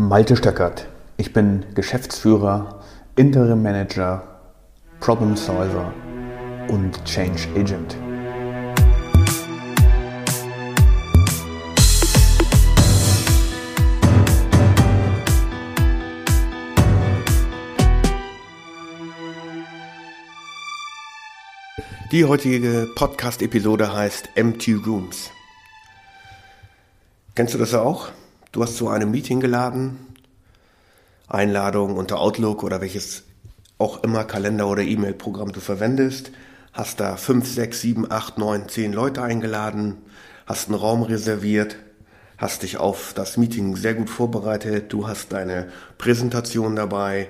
Malte Stöckert. Ich bin Geschäftsführer, Interim Manager, Problem Solver und Change Agent. Die heutige Podcast-Episode heißt Empty Rooms. Kennst du das auch? Du hast zu einem Meeting geladen, Einladung unter Outlook oder welches auch immer Kalender oder E-Mail-Programm du verwendest, hast da fünf, sechs, sieben, acht, neun, zehn Leute eingeladen, hast einen Raum reserviert, hast dich auf das Meeting sehr gut vorbereitet, du hast deine Präsentation dabei,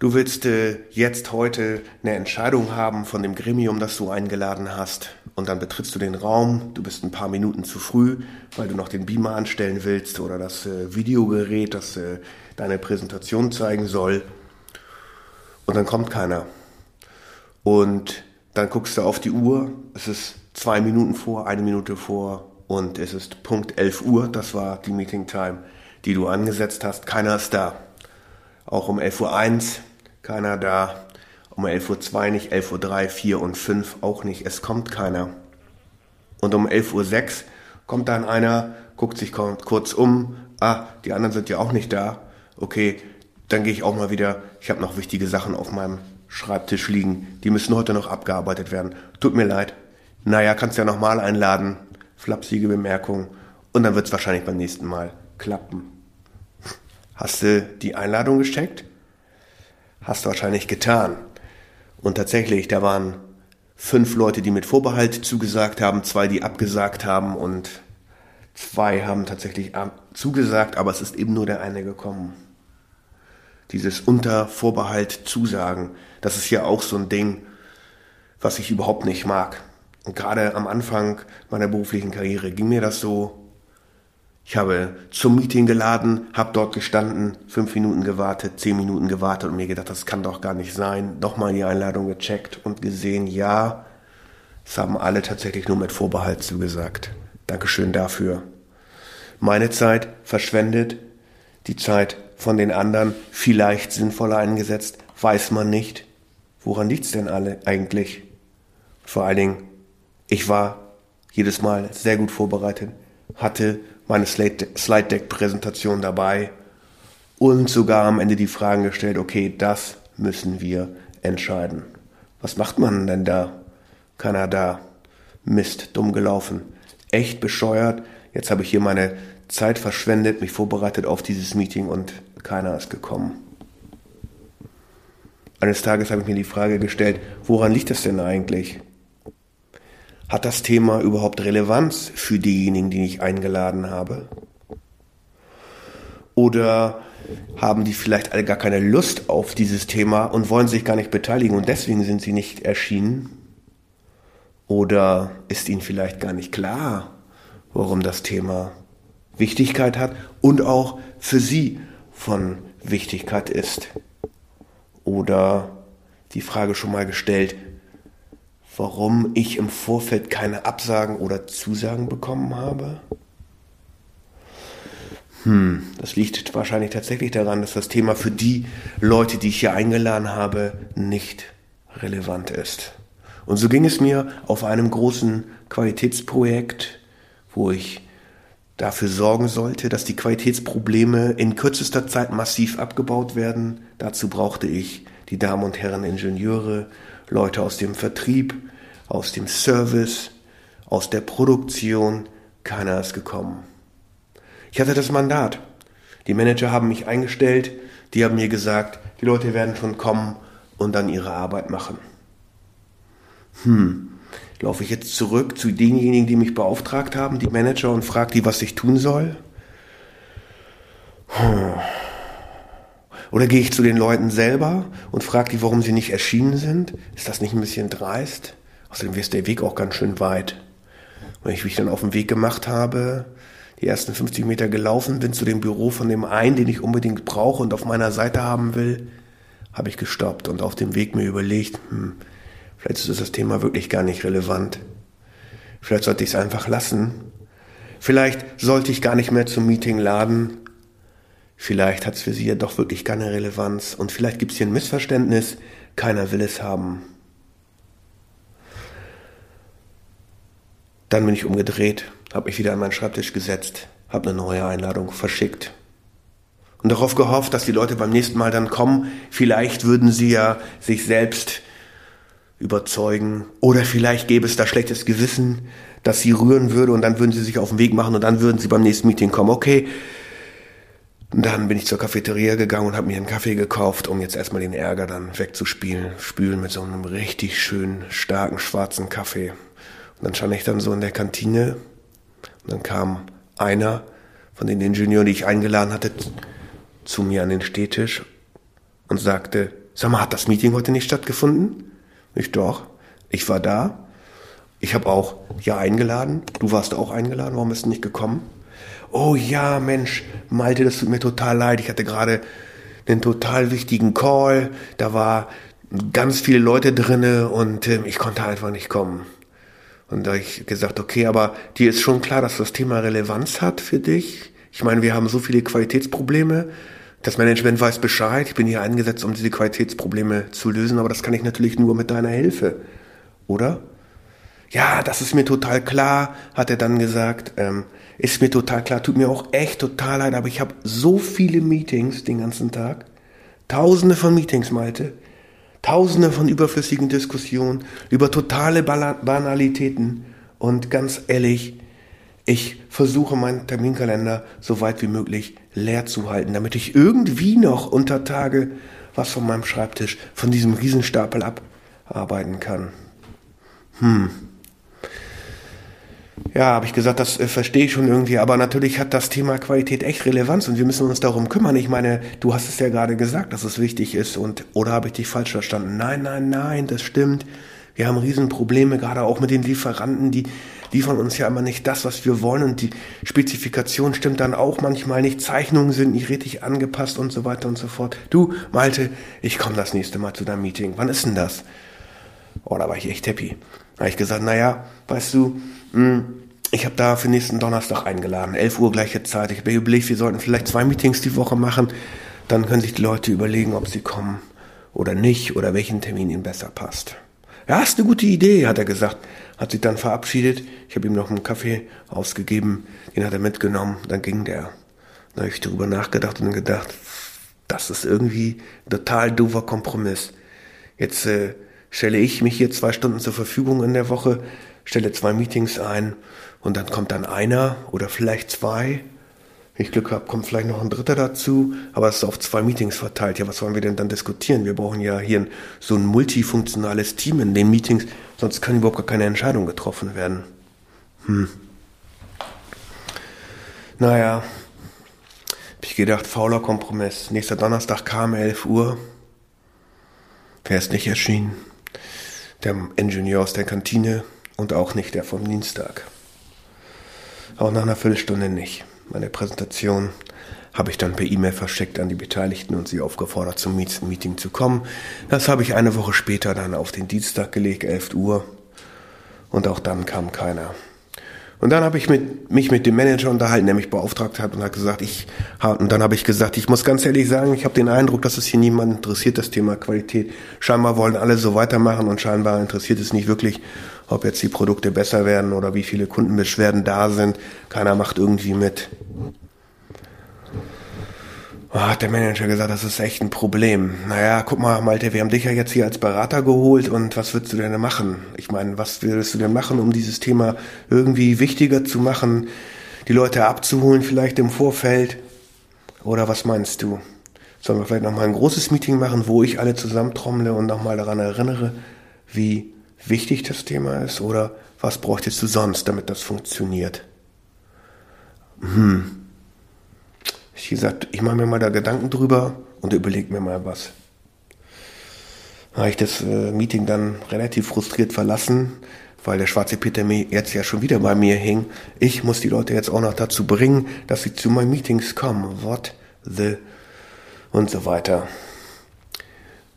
du willst äh, jetzt heute eine Entscheidung haben von dem Gremium, das du eingeladen hast. Und dann betrittst du den Raum, du bist ein paar Minuten zu früh, weil du noch den Beamer anstellen willst oder das äh, Videogerät, das äh, deine Präsentation zeigen soll. Und dann kommt keiner. Und dann guckst du auf die Uhr, es ist zwei Minuten vor, eine Minute vor. Und es ist Punkt 11 Uhr, das war die Meeting Time, die du angesetzt hast, keiner ist da. Auch um 11.01 Uhr keiner da. Um 11.02 Uhr nicht, 11.03 Uhr, 4 und 5 auch nicht. Es kommt keiner. Und um 11.06 Uhr kommt dann einer, guckt sich kurz um. Ah, die anderen sind ja auch nicht da. Okay, dann gehe ich auch mal wieder. Ich habe noch wichtige Sachen auf meinem Schreibtisch liegen. Die müssen heute noch abgearbeitet werden. Tut mir leid. Naja, kannst ja nochmal einladen. Flapsige Bemerkung. Und dann wird es wahrscheinlich beim nächsten Mal klappen. Hast du die Einladung gecheckt? Hast du wahrscheinlich getan. Und tatsächlich, da waren fünf Leute, die mit Vorbehalt zugesagt haben, zwei, die abgesagt haben und zwei haben tatsächlich zugesagt, aber es ist eben nur der eine gekommen. Dieses unter Vorbehalt zusagen, das ist ja auch so ein Ding, was ich überhaupt nicht mag. Und gerade am Anfang meiner beruflichen Karriere ging mir das so, ich habe zum Meeting geladen, habe dort gestanden, fünf Minuten gewartet, zehn Minuten gewartet und mir gedacht, das kann doch gar nicht sein. Nochmal die Einladung gecheckt und gesehen, ja, es haben alle tatsächlich nur mit Vorbehalt zugesagt. Dankeschön dafür. Meine Zeit verschwendet, die Zeit von den anderen vielleicht sinnvoller eingesetzt, weiß man nicht. Woran liegt's denn alle eigentlich? Vor allen Dingen, ich war jedes Mal sehr gut vorbereitet, hatte meine Slide Deck Präsentation dabei und sogar am Ende die Fragen gestellt, okay, das müssen wir entscheiden. Was macht man denn da? Keiner da. Mist, dumm gelaufen. Echt bescheuert. Jetzt habe ich hier meine Zeit verschwendet, mich vorbereitet auf dieses Meeting und keiner ist gekommen. Eines Tages habe ich mir die Frage gestellt, woran liegt das denn eigentlich? Hat das Thema überhaupt Relevanz für diejenigen, die ich eingeladen habe? Oder haben die vielleicht alle gar keine Lust auf dieses Thema und wollen sich gar nicht beteiligen und deswegen sind sie nicht erschienen? Oder ist ihnen vielleicht gar nicht klar, warum das Thema Wichtigkeit hat und auch für sie von Wichtigkeit ist? Oder die Frage schon mal gestellt, warum ich im Vorfeld keine Absagen oder Zusagen bekommen habe? Hm, das liegt wahrscheinlich tatsächlich daran, dass das Thema für die Leute, die ich hier eingeladen habe, nicht relevant ist. Und so ging es mir auf einem großen Qualitätsprojekt, wo ich dafür sorgen sollte, dass die Qualitätsprobleme in kürzester Zeit massiv abgebaut werden. Dazu brauchte ich die Damen und Herren Ingenieure, Leute aus dem Vertrieb, aus dem Service, aus der Produktion, keiner ist gekommen. Ich hatte das Mandat. Die Manager haben mich eingestellt, die haben mir gesagt, die Leute werden schon kommen und dann ihre Arbeit machen. Hm, laufe ich jetzt zurück zu denjenigen, die mich beauftragt haben, die Manager, und frage die, was ich tun soll? Hm. Oder gehe ich zu den Leuten selber und frage die, warum sie nicht erschienen sind? Ist das nicht ein bisschen dreist? Außerdem wäre der Weg auch ganz schön weit. Und ich mich dann auf den Weg gemacht habe, die ersten 50 Meter gelaufen bin zu dem Büro von dem einen, den ich unbedingt brauche und auf meiner Seite haben will, habe ich gestoppt und auf dem Weg mir überlegt, hm, vielleicht ist das Thema wirklich gar nicht relevant. Vielleicht sollte ich es einfach lassen. Vielleicht sollte ich gar nicht mehr zum Meeting laden. Vielleicht hat es für sie ja doch wirklich keine Relevanz und vielleicht gibt es hier ein Missverständnis, keiner will es haben. Dann bin ich umgedreht, habe mich wieder an meinen Schreibtisch gesetzt, habe eine neue Einladung verschickt. Und darauf gehofft, dass die Leute beim nächsten Mal dann kommen. Vielleicht würden sie ja sich selbst überzeugen. Oder vielleicht gäbe es da schlechtes Gewissen, dass sie rühren würde und dann würden sie sich auf den Weg machen und dann würden sie beim nächsten Meeting kommen. Okay. Dann bin ich zur Cafeteria gegangen und habe mir einen Kaffee gekauft, um jetzt erstmal den Ärger dann wegzuspielen. Spülen mit so einem richtig schönen, starken, schwarzen Kaffee. Und dann stand ich dann so in der Kantine und dann kam einer von den Ingenieuren, die ich eingeladen hatte, zu mir an den Stehtisch und sagte, sag mal, hat das Meeting heute nicht stattgefunden? Ich doch. Ich war da. Ich habe auch ja eingeladen. Du warst auch eingeladen. Warum bist du nicht gekommen? Oh ja, Mensch, Malte, das tut mir total leid. Ich hatte gerade einen total wichtigen Call. Da war ganz viele Leute drinne und äh, ich konnte einfach nicht kommen. Und da ich gesagt, okay, aber dir ist schon klar, dass das Thema Relevanz hat für dich. Ich meine, wir haben so viele Qualitätsprobleme. Das Management weiß Bescheid. Ich bin hier eingesetzt, um diese Qualitätsprobleme zu lösen, aber das kann ich natürlich nur mit deiner Hilfe. Oder? Ja, das ist mir total klar, hat er dann gesagt. Ähm, ist mir total klar, tut mir auch echt total leid, aber ich habe so viele Meetings den ganzen Tag. Tausende von Meetings, Malte. Tausende von überflüssigen Diskussionen über totale Banalitäten. Und ganz ehrlich, ich versuche meinen Terminkalender so weit wie möglich leer zu halten, damit ich irgendwie noch unter Tage was von meinem Schreibtisch, von diesem Riesenstapel abarbeiten kann. Hm. Ja, habe ich gesagt, das äh, verstehe ich schon irgendwie, aber natürlich hat das Thema Qualität echt Relevanz und wir müssen uns darum kümmern. Ich meine, du hast es ja gerade gesagt, dass es wichtig ist und oder habe ich dich falsch verstanden? Nein, nein, nein, das stimmt. Wir haben Riesenprobleme, gerade auch mit den Lieferanten, die liefern uns ja immer nicht das, was wir wollen und die Spezifikation stimmt dann auch manchmal nicht. Zeichnungen sind nicht richtig angepasst und so weiter und so fort. Du, Malte, ich komme das nächste Mal zu deinem Meeting. Wann ist denn das? Oh, da war ich echt happy. Habe ich gesagt, naja, weißt du, hm, ich habe da für nächsten Donnerstag eingeladen, 11 Uhr gleiche Zeit. Ich habe überlegt, wir sollten vielleicht zwei Meetings die Woche machen. Dann können sich die Leute überlegen, ob sie kommen oder nicht oder welchen Termin ihnen besser passt. Ja, ist eine gute Idee, hat er gesagt. Hat sich dann verabschiedet. Ich habe ihm noch einen Kaffee ausgegeben, den hat er mitgenommen. Dann ging der. Da habe ich darüber nachgedacht und gedacht, das ist irgendwie ein total doofer Kompromiss. Jetzt äh, stelle ich mich hier zwei Stunden zur Verfügung in der Woche, stelle zwei Meetings ein und dann kommt dann einer oder vielleicht zwei. Wenn ich Glück habe, kommt vielleicht noch ein dritter dazu, aber es ist auf zwei Meetings verteilt. Ja, was wollen wir denn dann diskutieren? Wir brauchen ja hier so ein multifunktionales Team in den Meetings, sonst können überhaupt gar keine Entscheidungen getroffen werden. Hm. Naja, hab ich gedacht, fauler Kompromiss. Nächster Donnerstag kam 11 Uhr. Wer ist nicht erschienen? Der Ingenieur aus der Kantine und auch nicht der vom Dienstag. Auch nach einer Viertelstunde nicht. Meine Präsentation habe ich dann per E-Mail verschickt an die Beteiligten und sie aufgefordert, zum Meeting zu kommen. Das habe ich eine Woche später dann auf den Dienstag gelegt, 11 Uhr. Und auch dann kam keiner. Und dann habe ich mit, mich mit dem Manager unterhalten, der mich beauftragt hat und hat gesagt, ich, und dann habe ich gesagt, ich muss ganz ehrlich sagen, ich habe den Eindruck, dass es hier niemand interessiert, das Thema Qualität. Scheinbar wollen alle so weitermachen und scheinbar interessiert es nicht wirklich, ob jetzt die Produkte besser werden oder wie viele Kundenbeschwerden da sind. Keiner macht irgendwie mit. Oh, hat der Manager gesagt, das ist echt ein Problem. Naja, guck mal, Malte, wir haben dich ja jetzt hier als Berater geholt und was würdest du denn machen? Ich meine, was würdest du denn machen, um dieses Thema irgendwie wichtiger zu machen, die Leute abzuholen vielleicht im Vorfeld? Oder was meinst du? Sollen wir vielleicht nochmal ein großes Meeting machen, wo ich alle zusammentrommle und nochmal daran erinnere, wie wichtig das Thema ist? Oder was bräuchtest du sonst, damit das funktioniert? Hm. Ich gesagt, ich mache mir mal da Gedanken drüber und überlege mir mal was. Habe ich das äh, Meeting dann relativ frustriert verlassen, weil der schwarze Peter jetzt ja schon wieder bei mir hing. Ich muss die Leute jetzt auch noch dazu bringen, dass sie zu meinen Meetings kommen. What the und so weiter.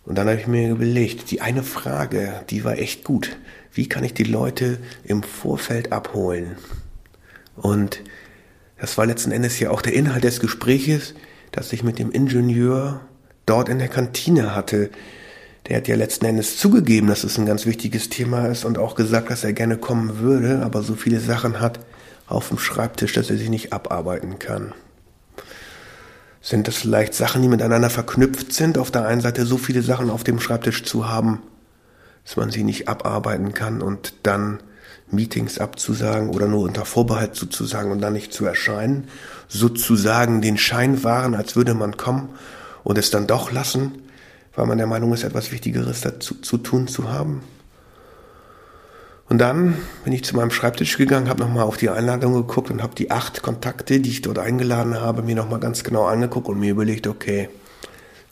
Und dann habe ich mir überlegt, die eine Frage, die war echt gut. Wie kann ich die Leute im Vorfeld abholen? Und das war letzten Endes ja auch der Inhalt des Gespräches, das ich mit dem Ingenieur dort in der Kantine hatte. Der hat ja letzten Endes zugegeben, dass es ein ganz wichtiges Thema ist und auch gesagt, dass er gerne kommen würde, aber so viele Sachen hat auf dem Schreibtisch, dass er sie nicht abarbeiten kann. Sind das vielleicht Sachen, die miteinander verknüpft sind? Auf der einen Seite so viele Sachen auf dem Schreibtisch zu haben, dass man sie nicht abarbeiten kann und dann Meetings abzusagen oder nur unter Vorbehalt sozusagen und dann nicht zu erscheinen, sozusagen den Schein wahren, als würde man kommen und es dann doch lassen, weil man der Meinung ist, etwas Wichtigeres dazu zu tun zu haben. Und dann bin ich zu meinem Schreibtisch gegangen, habe nochmal auf die Einladung geguckt und habe die acht Kontakte, die ich dort eingeladen habe, mir nochmal ganz genau angeguckt und mir überlegt, okay,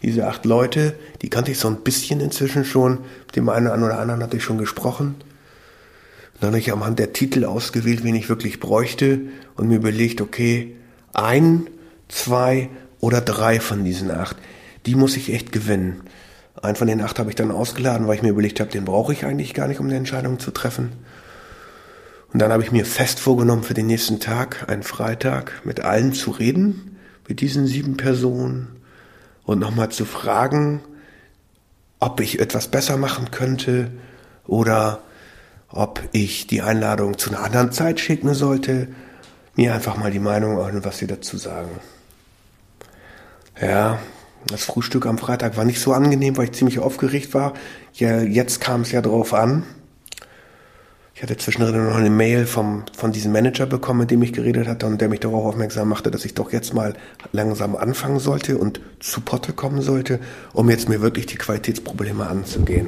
diese acht Leute, die kannte ich so ein bisschen inzwischen schon, mit dem einen oder anderen hatte ich schon gesprochen. Dann habe ich am Hand der Titel ausgewählt, wen ich wirklich bräuchte und mir überlegt, okay, ein, zwei oder drei von diesen acht, die muss ich echt gewinnen. Einen von den acht habe ich dann ausgeladen, weil ich mir überlegt habe, den brauche ich eigentlich gar nicht, um eine Entscheidung zu treffen. Und dann habe ich mir fest vorgenommen, für den nächsten Tag, einen Freitag, mit allen zu reden, mit diesen sieben Personen und nochmal zu fragen, ob ich etwas besser machen könnte oder ob ich die Einladung zu einer anderen Zeit schicken sollte, mir einfach mal die Meinung und was sie dazu sagen. Ja, das Frühstück am Freitag war nicht so angenehm, weil ich ziemlich aufgeregt war. Ja, jetzt kam es ja drauf an. Ich hatte zwischendrin noch eine Mail vom, von diesem Manager bekommen, mit dem ich geredet hatte und der mich darauf aufmerksam machte, dass ich doch jetzt mal langsam anfangen sollte und zu Potte kommen sollte, um jetzt mir wirklich die Qualitätsprobleme anzugehen.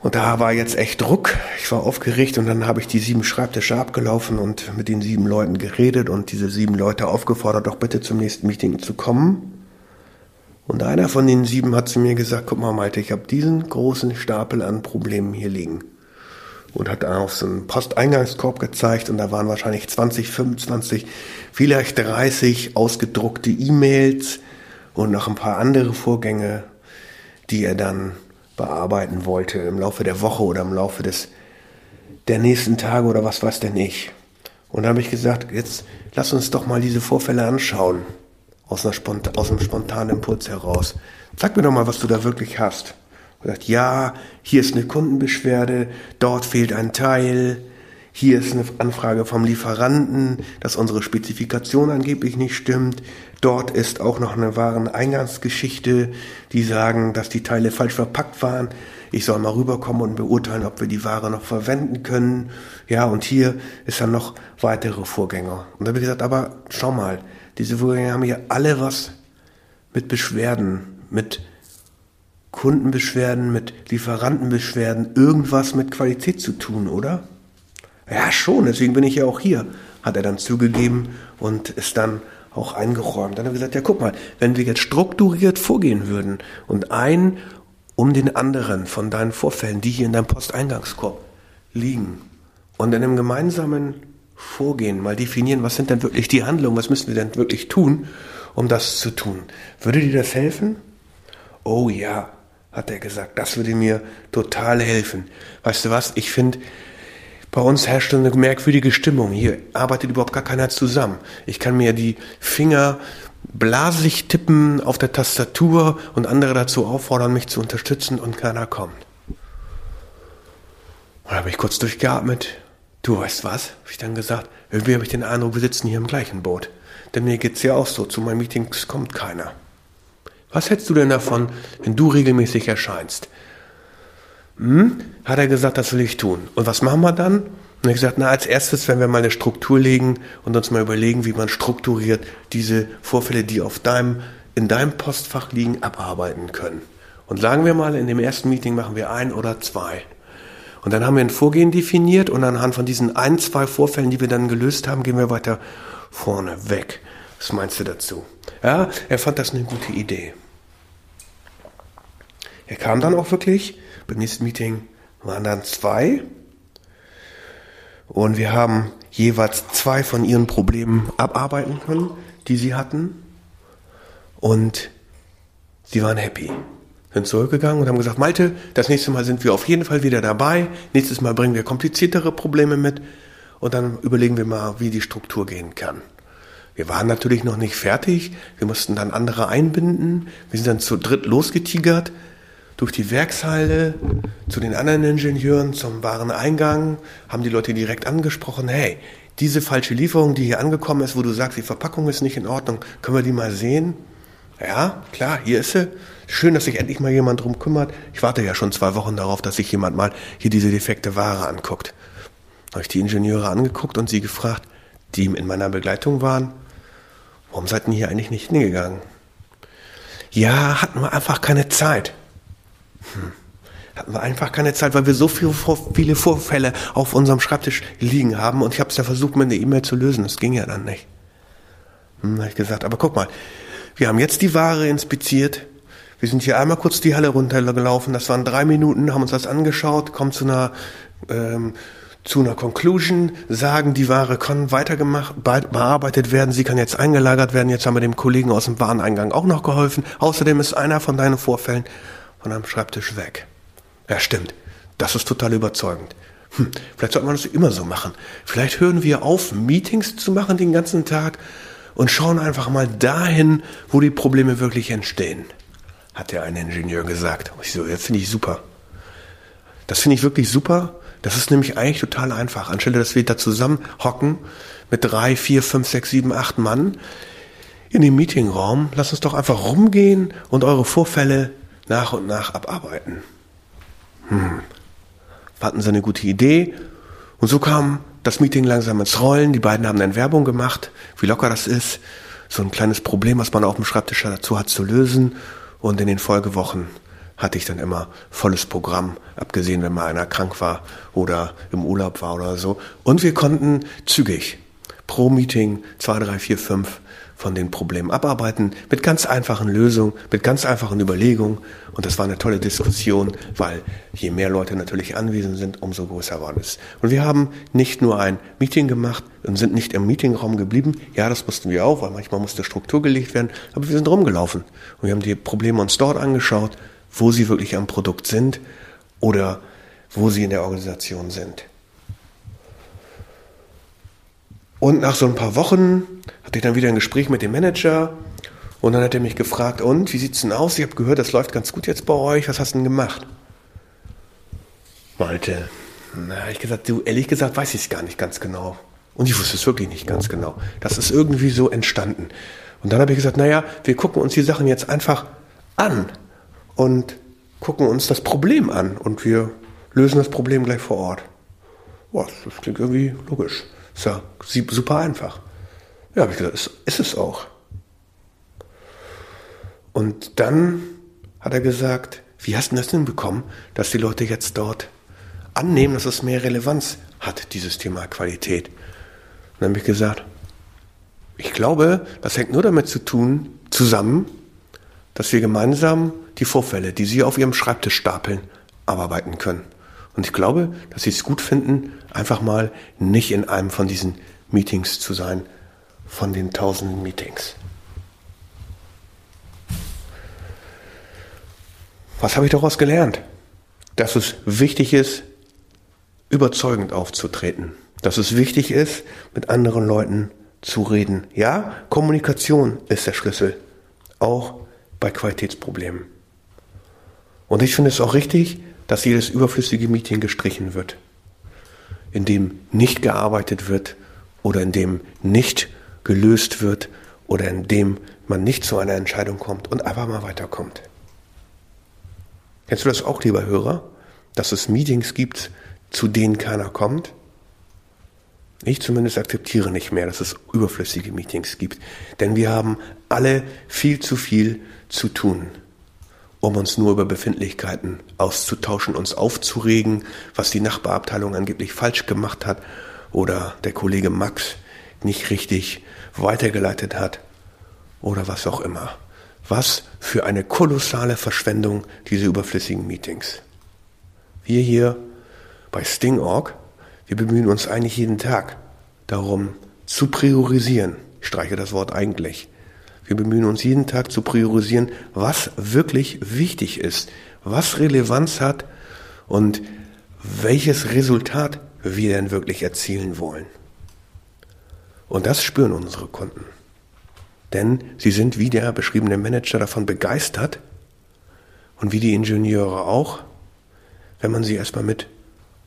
Und da war jetzt echt Druck. Ich war aufgeregt und dann habe ich die sieben Schreibtische abgelaufen und mit den sieben Leuten geredet und diese sieben Leute aufgefordert, doch bitte zum nächsten Meeting zu kommen. Und einer von den sieben hat zu mir gesagt, guck mal Malte, ich habe diesen großen Stapel an Problemen hier liegen. Und hat auf so einen Posteingangskorb gezeigt und da waren wahrscheinlich 20, 25, vielleicht 30 ausgedruckte E-Mails und noch ein paar andere Vorgänge, die er dann bearbeiten wollte im Laufe der Woche oder im Laufe des der nächsten Tage oder was weiß denn ich. Und da habe ich gesagt, jetzt lass uns doch mal diese Vorfälle anschauen aus, einer Spont aus einem spontanen Impuls heraus. Sag mir doch mal, was du da wirklich hast. Und gesagt, ja, hier ist eine Kundenbeschwerde, dort fehlt ein Teil, hier ist eine Anfrage vom Lieferanten, dass unsere Spezifikation angeblich nicht stimmt. Dort ist auch noch eine Wareneingangsgeschichte, die sagen, dass die Teile falsch verpackt waren. Ich soll mal rüberkommen und beurteilen, ob wir die Ware noch verwenden können. Ja, und hier ist dann noch weitere Vorgänger. Und da habe ich gesagt, aber schau mal, diese Vorgänger haben ja alle was mit Beschwerden, mit Kundenbeschwerden, mit Lieferantenbeschwerden, irgendwas mit Qualität zu tun, oder? Ja, schon, deswegen bin ich ja auch hier, hat er dann zugegeben und ist dann auch eingeräumt. Dann hat er gesagt, ja guck mal, wenn wir jetzt strukturiert vorgehen würden und ein um den anderen von deinen Vorfällen, die hier in deinem Posteingangskorb liegen und in einem gemeinsamen Vorgehen mal definieren, was sind denn wirklich die Handlungen, was müssen wir denn wirklich tun, um das zu tun. Würde dir das helfen? Oh ja, hat er gesagt, das würde mir total helfen. Weißt du was, ich finde, bei uns herrscht eine merkwürdige Stimmung. Hier arbeitet überhaupt gar keiner zusammen. Ich kann mir die Finger blasig tippen auf der Tastatur und andere dazu auffordern, mich zu unterstützen und keiner kommt. Und da habe ich kurz durchgeatmet. Du weißt was, habe ich dann gesagt. Irgendwie habe ich den Eindruck, wir sitzen hier im gleichen Boot. Denn mir geht es ja auch so, zu meinen Meetings kommt keiner. Was hältst du denn davon, wenn du regelmäßig erscheinst? Hm? Hat er gesagt, das will ich tun. Und was machen wir dann? Und ich gesagt, na, als erstes werden wir mal eine Struktur legen und uns mal überlegen, wie man strukturiert diese Vorfälle, die auf deinem, in deinem Postfach liegen, abarbeiten können. Und sagen wir mal, in dem ersten Meeting machen wir ein oder zwei. Und dann haben wir ein Vorgehen definiert und anhand von diesen ein, zwei Vorfällen, die wir dann gelöst haben, gehen wir weiter vorne weg. Was meinst du dazu? Ja, er fand das eine gute Idee. Er kam dann auch wirklich beim nächsten Meeting waren dann zwei. Und wir haben jeweils zwei von ihren Problemen abarbeiten können, die sie hatten. Und sie waren happy. Sind zurückgegangen und haben gesagt, Malte, das nächste Mal sind wir auf jeden Fall wieder dabei. Nächstes Mal bringen wir kompliziertere Probleme mit. Und dann überlegen wir mal, wie die Struktur gehen kann. Wir waren natürlich noch nicht fertig. Wir mussten dann andere einbinden. Wir sind dann zu dritt losgetigert durch die Werkshalle zu den anderen Ingenieuren zum Wareneingang, haben die Leute direkt angesprochen, hey, diese falsche Lieferung, die hier angekommen ist, wo du sagst, die Verpackung ist nicht in Ordnung, können wir die mal sehen? Ja, klar, hier ist sie. Schön, dass sich endlich mal jemand drum kümmert. Ich warte ja schon zwei Wochen darauf, dass sich jemand mal hier diese defekte Ware anguckt. Habe ich die Ingenieure angeguckt und sie gefragt, die in meiner Begleitung waren, warum seid ihr hier eigentlich nicht hingegangen? Ja, hatten wir einfach keine Zeit. Hatten wir einfach keine Zeit, weil wir so viel, viele Vorfälle auf unserem Schreibtisch liegen haben und ich habe es ja versucht, mit einer E-Mail zu lösen. Das ging ja dann nicht. Hm, habe ich gesagt, aber guck mal, wir haben jetzt die Ware inspiziert. Wir sind hier einmal kurz die Halle runtergelaufen. Das waren drei Minuten, haben uns das angeschaut, kommen zu einer ähm, zu einer Conclusion, sagen, die Ware kann weitergemacht, bearbeitet werden, sie kann jetzt eingelagert werden. Jetzt haben wir dem Kollegen aus dem Wareneingang auch noch geholfen. Außerdem ist einer von deinen Vorfällen von einem Schreibtisch weg. Ja, stimmt. Das ist total überzeugend. Hm, vielleicht sollte man das immer so machen. Vielleicht hören wir auf, Meetings zu machen den ganzen Tag und schauen einfach mal dahin, wo die Probleme wirklich entstehen, hat der eine Ingenieur gesagt. Ich so, das finde ich super. Das finde ich wirklich super. Das ist nämlich eigentlich total einfach. Anstelle, dass wir da zusammen hocken mit drei, vier, fünf, sechs, sieben, acht Mann in dem Meetingraum, lass uns doch einfach rumgehen und eure Vorfälle nach und nach abarbeiten. Hm. Hatten sie eine gute Idee und so kam das Meeting langsam ins Rollen. Die beiden haben dann Werbung gemacht, wie locker das ist, so ein kleines Problem, was man auf dem Schreibtisch dazu hat zu lösen. Und in den Folgewochen hatte ich dann immer volles Programm, abgesehen, wenn mal einer krank war oder im Urlaub war oder so. Und wir konnten zügig pro Meeting zwei, drei, vier, fünf von den Problemen abarbeiten, mit ganz einfachen Lösungen, mit ganz einfachen Überlegungen. Und das war eine tolle Diskussion, weil je mehr Leute natürlich anwesend sind, umso größer war es. Und wir haben nicht nur ein Meeting gemacht und sind nicht im Meetingraum geblieben. Ja, das mussten wir auch, weil manchmal musste Struktur gelegt werden. Aber wir sind rumgelaufen und wir haben die Probleme uns dort angeschaut, wo sie wirklich am Produkt sind oder wo sie in der Organisation sind. Und nach so ein paar Wochen hatte ich dann wieder ein Gespräch mit dem Manager und dann hat er mich gefragt, und wie sieht's denn aus? Ich habe gehört, das läuft ganz gut jetzt bei euch. Was hast du denn gemacht? Malte, na, ich gesagt, du, ehrlich gesagt, weiß ich es gar nicht ganz genau. Und ich wusste es wirklich nicht ganz genau. Das ist irgendwie so entstanden. Und dann habe ich gesagt, naja, wir gucken uns die Sachen jetzt einfach an und gucken uns das Problem an und wir lösen das Problem gleich vor Ort. Boah, das klingt irgendwie logisch. Ist ja super einfach. Ja, habe ich gesagt, ist, ist es auch. Und dann hat er gesagt, wie hast du das denn bekommen, dass die Leute jetzt dort annehmen, dass es mehr Relevanz hat, dieses Thema Qualität? Und dann habe ich gesagt, ich glaube, das hängt nur damit zu tun, zusammen, dass wir gemeinsam die Vorfälle, die Sie auf Ihrem Schreibtisch stapeln, abarbeiten können. Und ich glaube, dass sie es gut finden, einfach mal nicht in einem von diesen Meetings zu sein, von den tausenden Meetings. Was habe ich daraus gelernt? Dass es wichtig ist, überzeugend aufzutreten. Dass es wichtig ist, mit anderen Leuten zu reden. Ja, Kommunikation ist der Schlüssel. Auch bei Qualitätsproblemen. Und ich finde es auch richtig, dass jedes überflüssige Meeting gestrichen wird, in dem nicht gearbeitet wird oder in dem nicht gelöst wird oder in dem man nicht zu einer Entscheidung kommt und einfach mal weiterkommt. Kennst du das auch, lieber Hörer, dass es Meetings gibt, zu denen keiner kommt? Ich zumindest akzeptiere nicht mehr, dass es überflüssige Meetings gibt, denn wir haben alle viel zu viel zu tun um uns nur über Befindlichkeiten auszutauschen, uns aufzuregen, was die Nachbarabteilung angeblich falsch gemacht hat oder der Kollege Max nicht richtig weitergeleitet hat oder was auch immer. Was für eine kolossale Verschwendung diese überflüssigen Meetings. Wir hier bei Sting.org, wir bemühen uns eigentlich jeden Tag darum zu priorisieren. Ich streiche das Wort eigentlich wir bemühen uns jeden Tag zu priorisieren, was wirklich wichtig ist, was Relevanz hat und welches Resultat wir denn wirklich erzielen wollen. Und das spüren unsere Kunden. Denn sie sind wie der beschriebene Manager davon begeistert und wie die Ingenieure auch, wenn man sie erstmal mit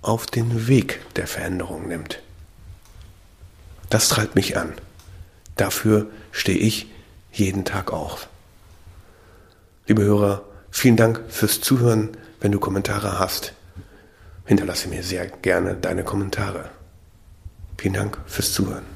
auf den Weg der Veränderung nimmt. Das treibt mich an. Dafür stehe ich jeden Tag auf. Liebe Hörer, vielen Dank fürs Zuhören. Wenn du Kommentare hast, hinterlasse mir sehr gerne deine Kommentare. Vielen Dank fürs Zuhören.